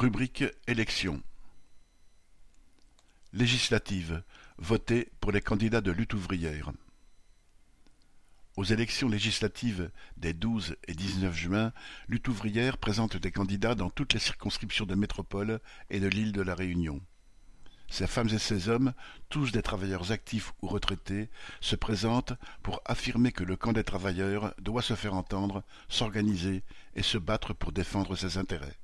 Rubrique élections. Législative. Voter pour les candidats de lutte ouvrière. Aux élections législatives des 12 et 19 juin, Lutte ouvrière présente des candidats dans toutes les circonscriptions de métropole et de l'île de la Réunion. Ces femmes et ces hommes, tous des travailleurs actifs ou retraités, se présentent pour affirmer que le camp des travailleurs doit se faire entendre, s'organiser et se battre pour défendre ses intérêts.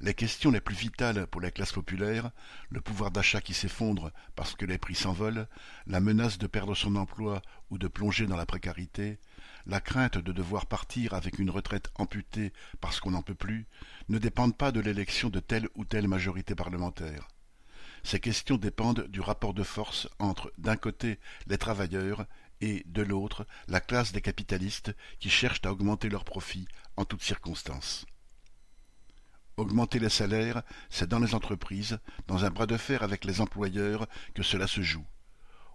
Les questions les plus vitales pour les classes populaires, le pouvoir d'achat qui s'effondre parce que les prix s'envolent, la menace de perdre son emploi ou de plonger dans la précarité, la crainte de devoir partir avec une retraite amputée parce qu'on n'en peut plus, ne dépendent pas de l'élection de telle ou telle majorité parlementaire. Ces questions dépendent du rapport de force entre, d'un côté, les travailleurs et, de l'autre, la classe des capitalistes qui cherchent à augmenter leurs profits en toutes circonstances. Augmenter les salaires, c'est dans les entreprises, dans un bras de fer avec les employeurs, que cela se joue.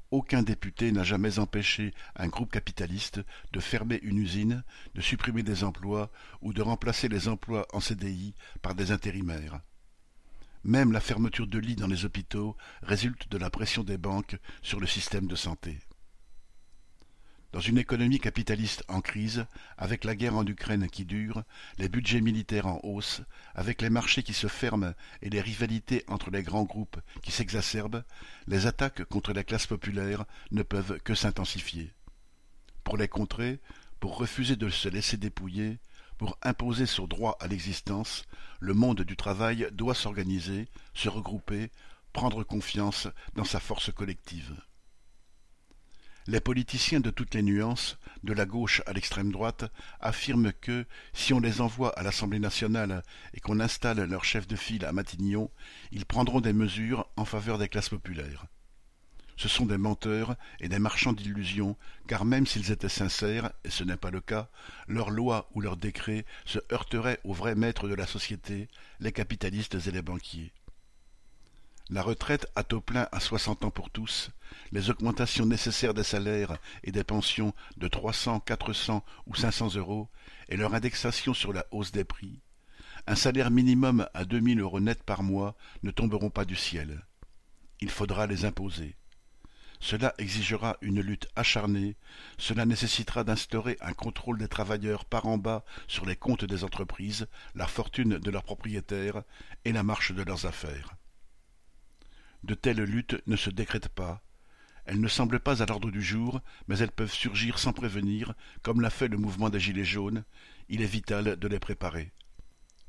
Aucun député n'a jamais empêché un groupe capitaliste de fermer une usine, de supprimer des emplois ou de remplacer les emplois en CDI par des intérimaires. Même la fermeture de lits dans les hôpitaux résulte de la pression des banques sur le système de santé. Dans une économie capitaliste en crise, avec la guerre en Ukraine qui dure, les budgets militaires en hausse, avec les marchés qui se ferment et les rivalités entre les grands groupes qui s'exacerbent, les attaques contre la classe populaire ne peuvent que s'intensifier. Pour les contrer, pour refuser de se laisser dépouiller, pour imposer son droit à l'existence, le monde du travail doit s'organiser, se regrouper, prendre confiance dans sa force collective. Les politiciens de toutes les nuances, de la gauche à l'extrême droite, affirment que, si on les envoie à l'Assemblée nationale et qu'on installe leur chef de file à Matignon, ils prendront des mesures en faveur des classes populaires. Ce sont des menteurs et des marchands d'illusions, car même s'ils étaient sincères, et ce n'est pas le cas, leurs lois ou leurs décrets se heurteraient aux vrais maîtres de la société, les capitalistes et les banquiers la retraite à taux plein à soixante ans pour tous, les augmentations nécessaires des salaires et des pensions de trois cents, quatre cents ou cinq cents euros, et leur indexation sur la hausse des prix, un salaire minimum à deux mille euros net par mois ne tomberont pas du ciel. Il faudra les imposer. Cela exigera une lutte acharnée, cela nécessitera d'instaurer un contrôle des travailleurs par en bas sur les comptes des entreprises, la fortune de leurs propriétaires et la marche de leurs affaires. De telles luttes ne se décrètent pas. Elles ne semblent pas à l'ordre du jour, mais elles peuvent surgir sans prévenir, comme l'a fait le mouvement des Gilets jaunes. Il est vital de les préparer.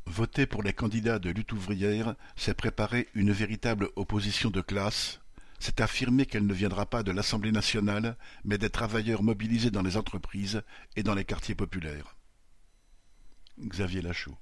Voter pour les candidats de lutte ouvrière, c'est préparer une véritable opposition de classe, c'est affirmer qu'elle ne viendra pas de l'Assemblée nationale, mais des travailleurs mobilisés dans les entreprises et dans les quartiers populaires. Xavier Lachaud